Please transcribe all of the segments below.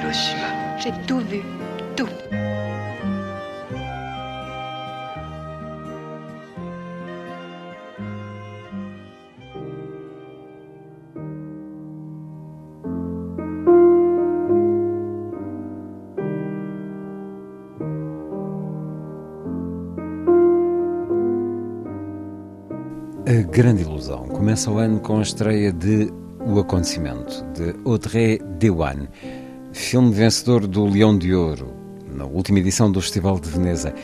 Hiroshima. J'ai tout vu. Tout. A Grande Ilusão começa o ano com a estreia de O Acontecimento, de Audrey Dewan, filme vencedor do Leão de Ouro, na última edição do Festival de Veneza.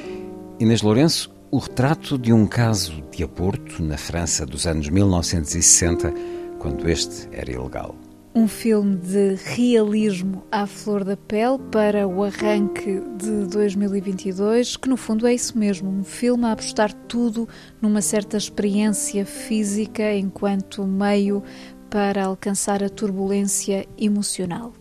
Inês Lourenço, o retrato de um caso de aborto na França dos anos 1960, quando este era ilegal. Um filme de realismo à flor da pele para o arranque de 2022, que no fundo é isso mesmo, um filme a apostar tudo numa certa experiência física enquanto meio para alcançar a turbulência emocional.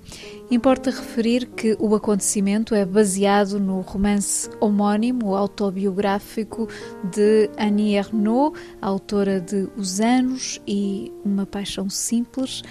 Importa referir que o acontecimento é baseado no romance homónimo autobiográfico de Annie Ernaux, autora de Os Anos e Uma Paixão Simples,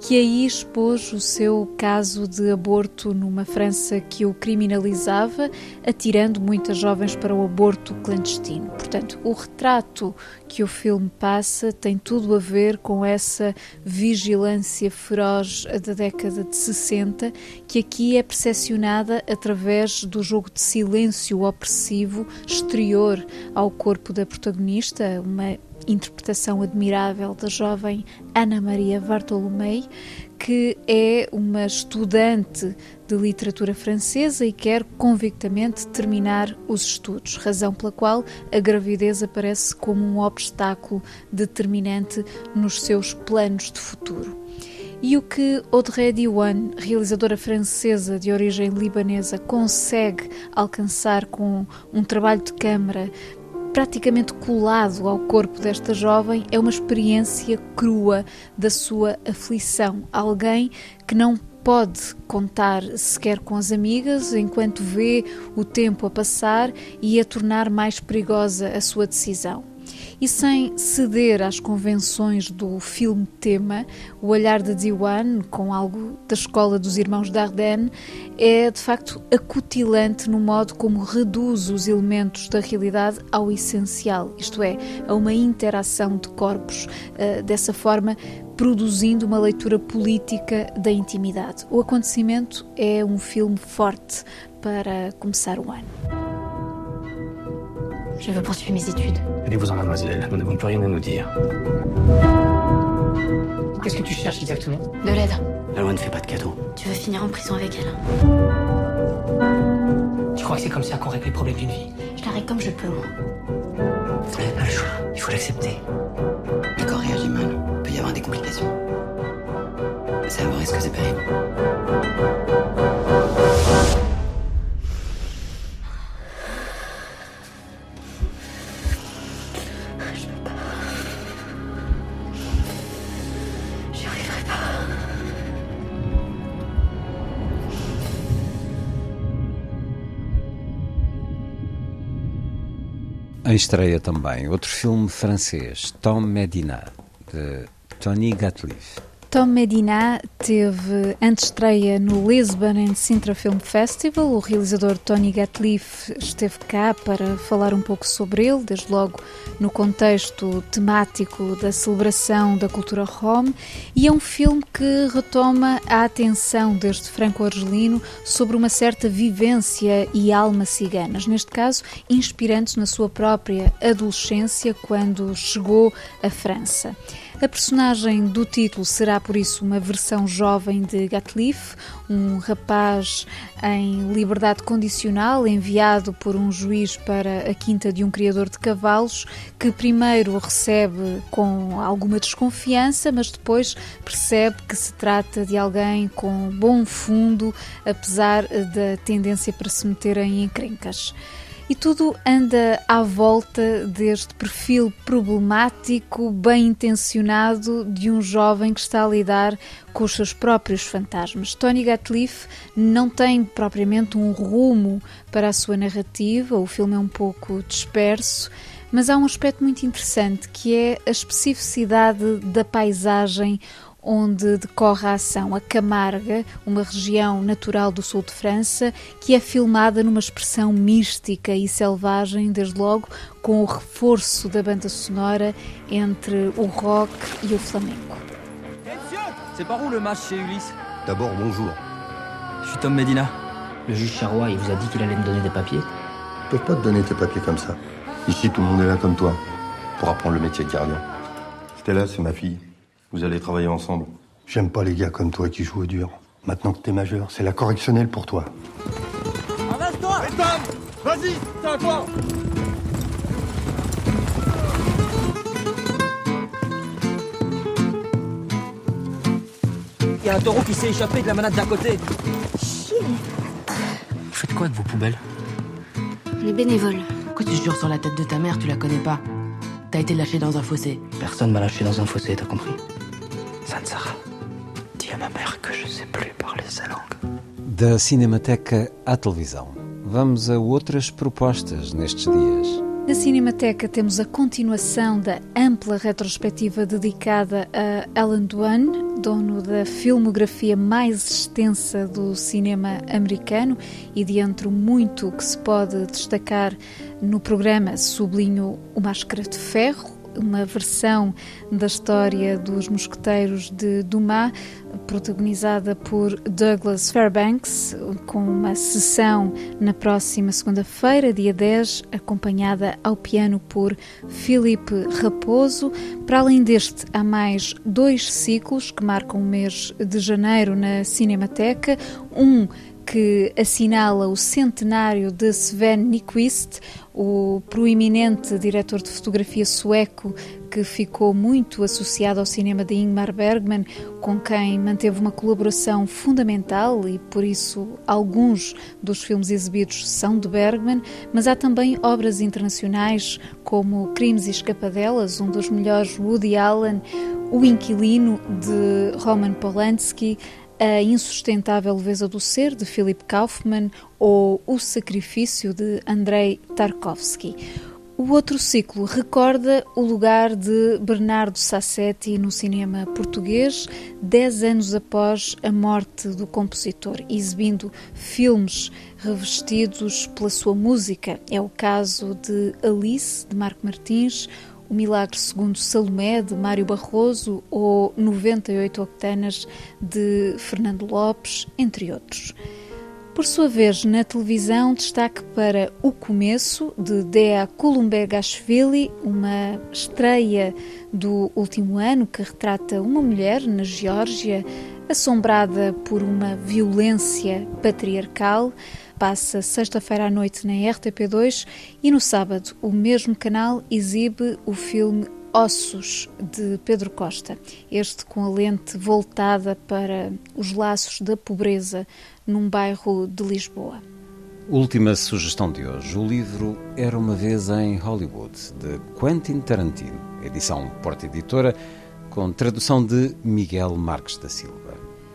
que aí expôs o seu caso de aborto numa França que o criminalizava, atirando muitas jovens para o aborto clandestino. Portanto, o retrato que o filme passa tem tudo a ver com essa vigilância feroz da década de 60, que aqui é percepcionada através do jogo de silêncio opressivo exterior ao corpo da protagonista, uma interpretação admirável da jovem Ana Maria Bartolomei, que é uma estudante de literatura francesa e quer convictamente terminar os estudos, razão pela qual a gravidez aparece como um obstáculo determinante nos seus planos de futuro. E o que Audrey Diwan, realizadora francesa de origem libanesa, consegue alcançar com um trabalho de câmara praticamente colado ao corpo desta jovem é uma experiência crua da sua aflição. Alguém que não pode contar sequer com as amigas enquanto vê o tempo a passar e a tornar mais perigosa a sua decisão. E sem ceder às convenções do filme tema, o olhar de Diwan, com algo da escola dos irmãos Dardenne, é de facto acutilante no modo como reduz os elementos da realidade ao essencial, isto é, a uma interação de corpos. Uh, dessa forma, produzindo uma leitura política da intimidade. O acontecimento é um filme forte para começar o ano. Je veux poursuivre mes études. Allez-vous-en, mademoiselle. Nous n'avons plus rien à nous dire. Qu'est-ce que tu cherches exactement? De l'aide. La loi ne fait pas de cadeaux. Tu veux finir en prison avec elle Tu crois que c'est comme ça qu'on règle les problèmes d'une vie? Je la règle comme je peux, moi. Vous n'avez pas le choix. Il faut l'accepter. Le corps réagit mal. Il peut y avoir des complications. C'est à vos risques et Em estreia também outro filme francês, Tom Medina, de Tony Gatliff. Tom Medina teve antestreia no Lisbon and Sintra Film Festival. O realizador Tony Gatliff esteve cá para falar um pouco sobre ele, desde logo no contexto temático da celebração da cultura rom. E é um filme que retoma a atenção deste franco-argelino sobre uma certa vivência e alma ciganas. Neste caso, inspirando-se na sua própria adolescência quando chegou à França. A personagem do título será, por isso, uma versão jovem de Gatliff, um rapaz em liberdade condicional enviado por um juiz para a quinta de um criador de cavalos, que primeiro recebe com alguma desconfiança, mas depois percebe que se trata de alguém com bom fundo, apesar da tendência para se meter em encrencas. E tudo anda à volta deste perfil problemático, bem intencionado de um jovem que está a lidar com os seus próprios fantasmas. Tony Gatliff não tem propriamente um rumo para a sua narrativa, o filme é um pouco disperso, mas há um aspecto muito interessante que é a especificidade da paisagem onde decorre a ação, a Camarga, uma região natural do sul de França, que é filmada numa expressão mística e selvagem, desde logo com o reforço da banda sonora entre o rock e o flamenco. C'est par où le match chez Ulysse D'abord, bonjour. Je suis Tom Medina. Le juge Charrois, il vous a dit qu'il allait me donner des papiers Ils peuvent pas te donner tes papiers comme ça. Ici, tout le monde est là comme toi, pour apprendre le métier de gardien. Stella, c'est ma fille. Vous allez travailler ensemble. J'aime pas les gars comme toi qui jouent au dur. Maintenant que t'es majeur, c'est la correctionnelle pour toi. Arrête-toi Vas-y, c'est à toi Il y a un taureau qui s'est échappé de la manade d'à côté. Chier Vous faites quoi avec vos poubelles? On est bénévoles. Pourquoi tu jures sur la tête de ta mère, tu la connais pas? T'as été lâché dans un fossé. Personne m'a lâché dans un fossé, t'as compris? Sansara, dis à ma mère que je sais plus parler sa langue. Da Cinemateca à televisão. Vamos a outras propostas nestes dias. Na Cinemateca temos a continuação da ampla retrospectiva dedicada a Alan Duane, dono da filmografia mais extensa do cinema americano e de entre muito que se pode destacar no programa sublinho o Máscara de Ferro, uma versão da história dos mosqueteiros de Dumas, protagonizada por Douglas Fairbanks, com uma sessão na próxima segunda-feira, dia 10, acompanhada ao piano por Filipe Raposo. Para além deste, há mais dois ciclos que marcam o mês de janeiro na Cinemateca. Um que assinala o centenário de Sven Nykvist, o proeminente diretor de fotografia sueco que ficou muito associado ao cinema de Ingmar Bergman, com quem manteve uma colaboração fundamental e por isso alguns dos filmes exibidos são de Bergman, mas há também obras internacionais como Crimes e Escapadelas, um dos melhores Woody Allen, O Inquilino de Roman Polanski, a Insustentável Leveza do Ser, de Philip Kaufman, ou O Sacrifício, de Andrei Tarkovsky. O outro ciclo recorda o lugar de Bernardo Sassetti no cinema português, dez anos após a morte do compositor, exibindo filmes revestidos pela sua música. É o caso de Alice, de Marco Martins, o Milagre segundo Salomé, de Mário Barroso, ou 98 Octanas, de Fernando Lopes, entre outros. Por sua vez, na televisão, destaque para O Começo, de Dea Kulumbegashvili, uma estreia do último ano que retrata uma mulher na Geórgia assombrada por uma violência patriarcal. Passa sexta-feira à noite na RTP2 e no sábado o mesmo canal exibe o filme Ossos, de Pedro Costa. Este com a lente voltada para os laços da pobreza num bairro de Lisboa. Última sugestão de hoje: o livro Era uma Vez em Hollywood, de Quentin Tarantino, edição Porta Editora, com tradução de Miguel Marques da Silva.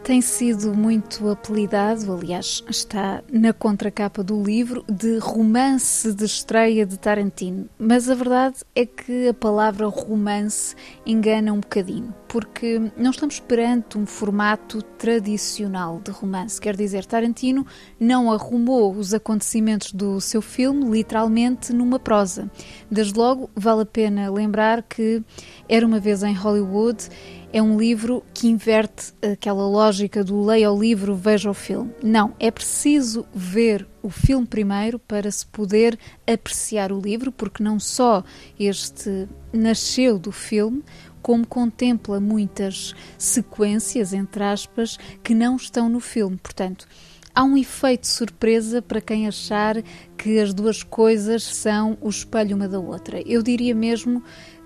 Tem sido muito apelidado, aliás, está na contracapa do livro, de romance de estreia de Tarantino. Mas a verdade é que a palavra romance engana um bocadinho, porque não estamos perante um formato tradicional de romance. Quer dizer, Tarantino não arrumou os acontecimentos do seu filme literalmente numa prosa. Desde logo, vale a pena lembrar que Era uma vez em Hollywood é um livro que inverte aquela lógica do leia o livro, veja o filme. Não, é preciso ver o filme primeiro para se poder apreciar o livro, porque não só este nasceu do filme, como contempla muitas sequências, entre aspas, que não estão no filme. Portanto, há um efeito surpresa para quem achar que as duas coisas são o espelho uma da outra. Eu diria mesmo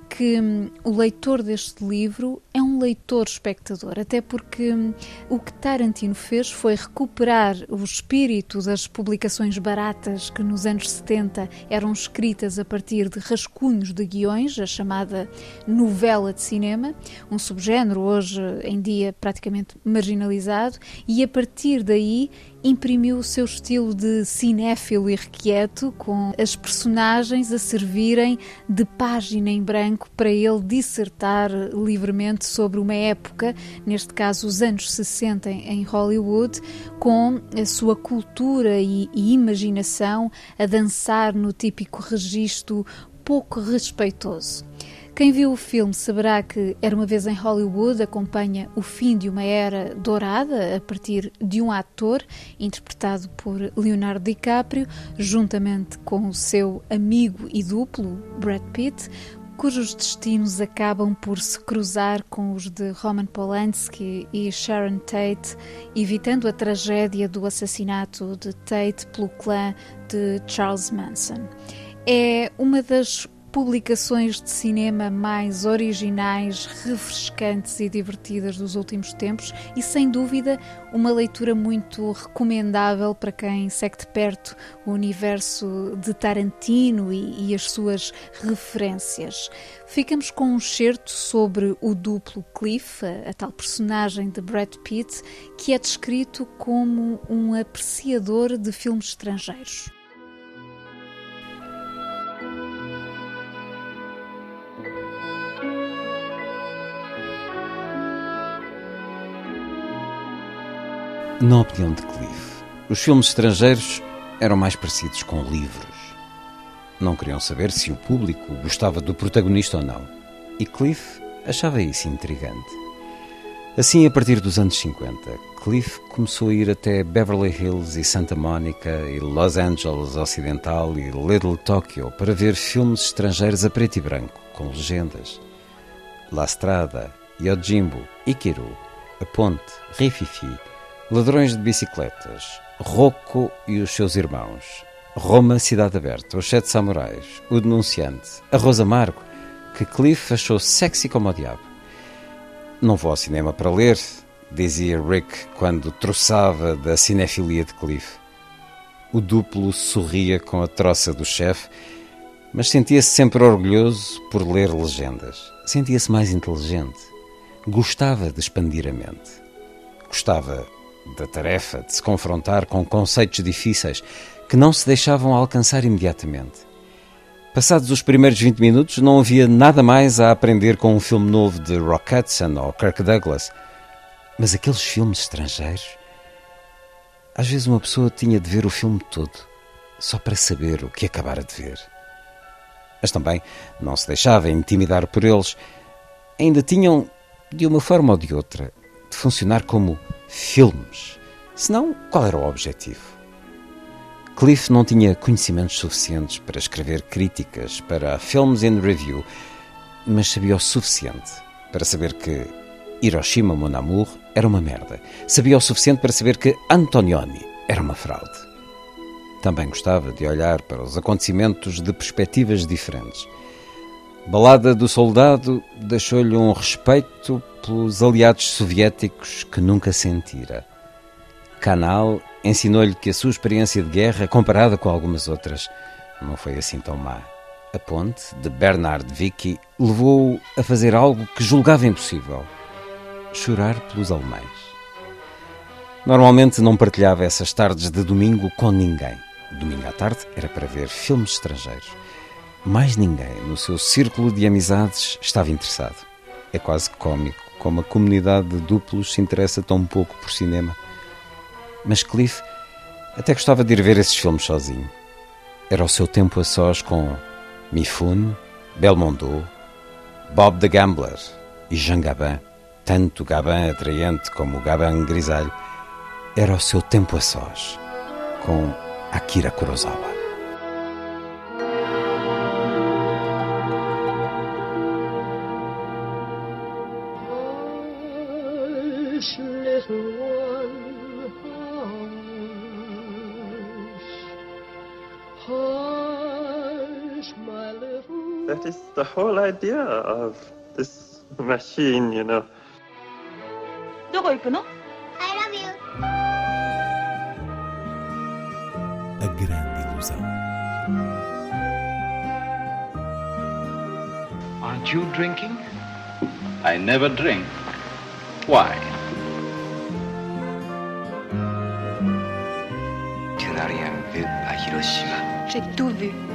que hum, o leitor deste livro é um leitor espectador, até porque hum, o que Tarantino fez foi recuperar o espírito das publicações baratas que nos anos 70 eram escritas a partir de rascunhos de guiões, a chamada novela de cinema, um subgénero hoje em dia praticamente marginalizado, e a partir daí imprimiu o seu estilo de cinéfilo irrequieto, com as personagens a servirem de página em branco para ele dissertar livremente sobre uma época, neste caso os anos 60 em Hollywood, com a sua cultura e, e imaginação a dançar no típico registro pouco respeitoso. Quem viu o filme saberá que Era uma vez em Hollywood acompanha o fim de uma era dourada a partir de um ator interpretado por Leonardo DiCaprio, juntamente com o seu amigo e duplo Brad Pitt, cujos destinos acabam por se cruzar com os de Roman Polanski e Sharon Tate, evitando a tragédia do assassinato de Tate pelo clã de Charles Manson. É uma das publicações de cinema mais originais, refrescantes e divertidas dos últimos tempos e, sem dúvida, uma leitura muito recomendável para quem segue de perto o universo de Tarantino e, e as suas referências. Ficamos com um certo sobre o duplo Cliff, a, a tal personagem de Brad Pitt, que é descrito como um apreciador de filmes estrangeiros. Na opinião de Cliff, os filmes estrangeiros eram mais parecidos com livros. Não queriam saber se o público gostava do protagonista ou não. E Cliff achava isso intrigante. Assim, a partir dos anos 50, Cliff começou a ir até Beverly Hills e Santa Monica e Los Angeles Ocidental e Little Tokyo para ver filmes estrangeiros a preto e branco, com legendas. La Strada, Yojimbo, Ikiru, A Ponte, Rififi, Ladrões de bicicletas, Rocco e os seus irmãos, Roma, Cidade Aberta, Os Sete Samurais, O Denunciante, Arroz Amargo, que Cliff achou sexy como o diabo. Não vou ao cinema para ler, dizia Rick quando troçava da cinefilia de Cliff. O duplo sorria com a troça do chefe, mas sentia-se sempre orgulhoso por ler legendas. Sentia-se mais inteligente. Gostava de expandir a mente. Gostava da tarefa de se confrontar com conceitos difíceis que não se deixavam alcançar imediatamente. Passados os primeiros 20 minutos, não havia nada mais a aprender com um filme novo de Rock Hudson ou Kirk Douglas. Mas aqueles filmes estrangeiros. Às vezes uma pessoa tinha de ver o filme todo, só para saber o que acabara de ver. Mas também não se deixava intimidar por eles. Ainda tinham, de uma forma ou de outra, de funcionar como filmes. Senão, qual era o objetivo? Cliff não tinha conhecimentos suficientes para escrever críticas para Films in Review, mas sabia o suficiente para saber que Hiroshima Mon Amour era uma merda. Sabia o suficiente para saber que Antonioni era uma fraude. Também gostava de olhar para os acontecimentos de perspectivas diferentes. Balada do Soldado deixou-lhe um respeito pelos aliados soviéticos que nunca sentira. Canal ensinou-lhe que a sua experiência de guerra, comparada com algumas outras, não foi assim tão má. A ponte, de Bernard Vicky, levou-o a fazer algo que julgava impossível: chorar pelos alemães. Normalmente não partilhava essas tardes de domingo com ninguém. Domingo à tarde era para ver filmes estrangeiros. Mais ninguém no seu círculo de amizades estava interessado. É quase cômico como a comunidade de duplos se interessa tão pouco por cinema. Mas Cliff até gostava de ir ver esses filmes sozinho. Era o seu tempo a sós com Mifune, Belmondo, Bob the Gambler e Jean Gabin, tanto Gabin atraente como Gabin grisalho. Era o seu tempo a sós com Akira Kurosawa. the whole idea of this machine, you know. どこ行くの I love you. A grande ilusão. Aren't you drinking? I never drink. Why? Tu n'as rien vu à Hiroshima. J'ai tout vu. Tout.